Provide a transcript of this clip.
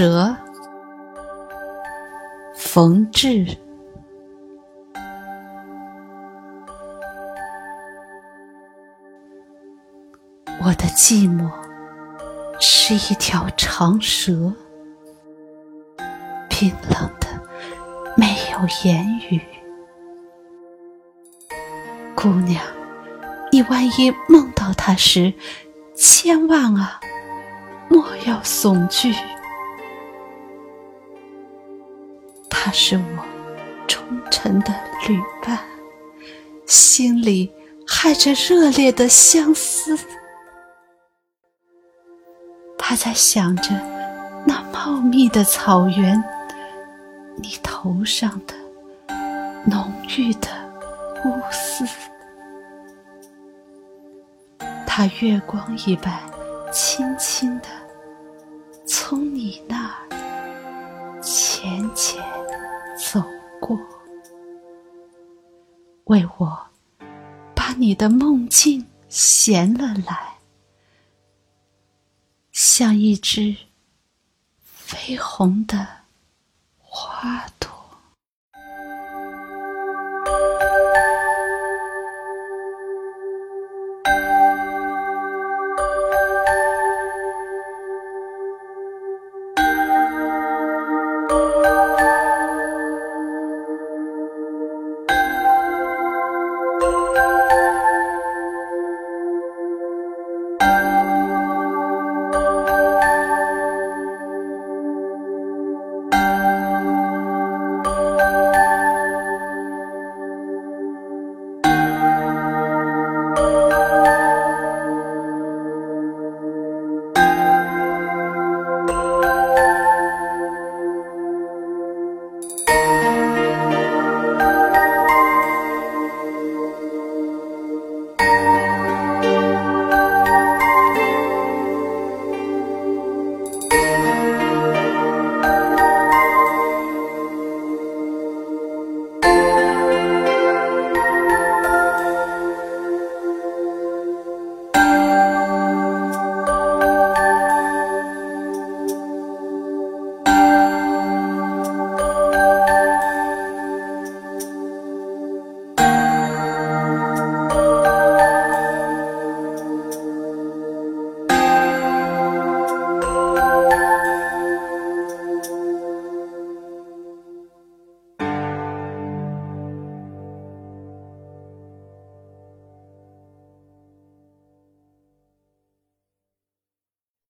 蛇，冯至。我的寂寞是一条长蛇，冰冷的，没有言语。姑娘，你万一梦到他时，千万啊！莫要悚惧，他是我忠诚的旅伴，心里害着热烈的相思。他在想着那茂密的草原，你头上的浓郁的乌丝，他月光一般。轻轻地从你那儿前走过，为我把你的梦境衔了来，像一只绯红的花。